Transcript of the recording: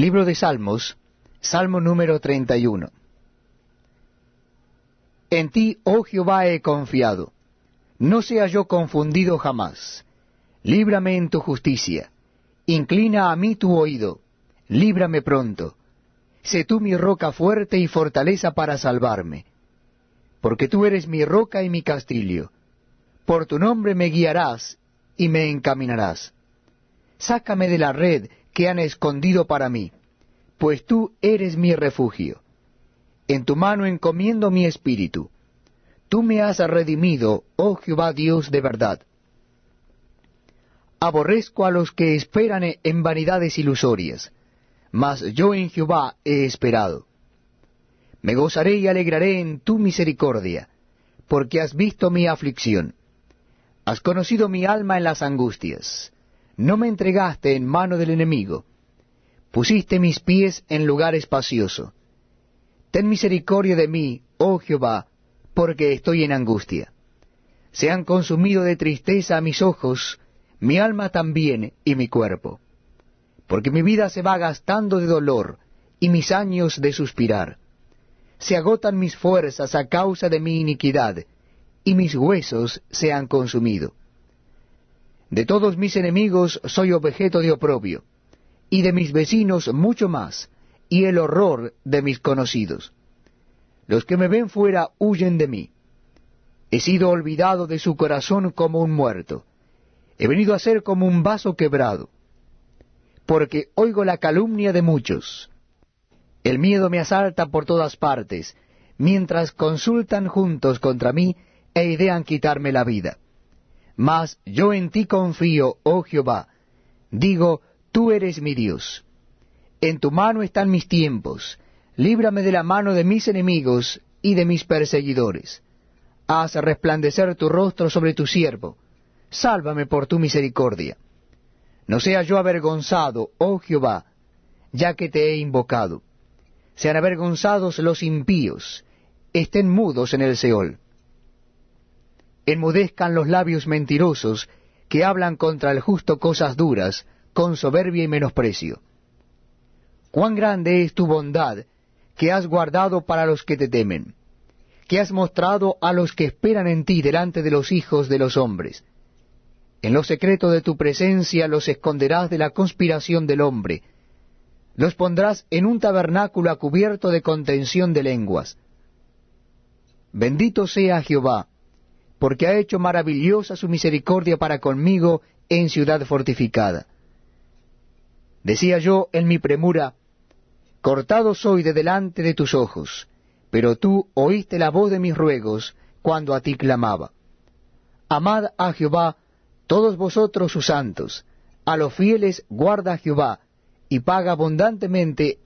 Libro de Salmos, Salmo número 31. En ti, oh Jehová, he confiado. No sea yo confundido jamás. Líbrame en tu justicia. Inclina a mí tu oído. Líbrame pronto. Sé tú mi roca fuerte y fortaleza para salvarme. Porque tú eres mi roca y mi castillo. Por tu nombre me guiarás y me encaminarás. Sácame de la red que han escondido para mí, pues tú eres mi refugio. En tu mano encomiendo mi espíritu. Tú me has redimido, oh Jehová Dios de verdad. Aborrezco a los que esperan en vanidades ilusorias, mas yo en Jehová he esperado. Me gozaré y alegraré en tu misericordia, porque has visto mi aflicción. Has conocido mi alma en las angustias no me entregaste en mano del enemigo, pusiste mis pies en lugar espacioso. Ten misericordia de mí, oh Jehová, porque estoy en angustia. Se han consumido de tristeza mis ojos, mi alma también y mi cuerpo. Porque mi vida se va gastando de dolor y mis años de suspirar. Se agotan mis fuerzas a causa de mi iniquidad, y mis huesos se han consumido. De todos mis enemigos soy objeto de oprobio, y de mis vecinos mucho más, y el horror de mis conocidos. Los que me ven fuera huyen de mí. He sido olvidado de su corazón como un muerto. He venido a ser como un vaso quebrado. Porque oigo la calumnia de muchos. El miedo me asalta por todas partes, mientras consultan juntos contra mí e idean quitarme la vida. Mas yo en ti confío, oh Jehová. Digo, tú eres mi Dios. En tu mano están mis tiempos. Líbrame de la mano de mis enemigos y de mis perseguidores. Haz resplandecer tu rostro sobre tu siervo. Sálvame por tu misericordia. No sea yo avergonzado, oh Jehová, ya que te he invocado. Sean avergonzados los impíos, estén mudos en el Seol enmudezcan los labios mentirosos que hablan contra el justo cosas duras, con soberbia y menosprecio. Cuán grande es tu bondad que has guardado para los que te temen, que has mostrado a los que esperan en ti delante de los hijos de los hombres. En lo secreto de tu presencia los esconderás de la conspiración del hombre, los pondrás en un tabernáculo a cubierto de contención de lenguas. Bendito sea Jehová, porque ha hecho maravillosa su misericordia para conmigo en ciudad fortificada. Decía yo en mi premura, Cortado soy de delante de tus ojos, pero tú oíste la voz de mis ruegos cuando a ti clamaba. Amad a Jehová todos vosotros sus santos, a los fieles guarda Jehová, y paga abundantemente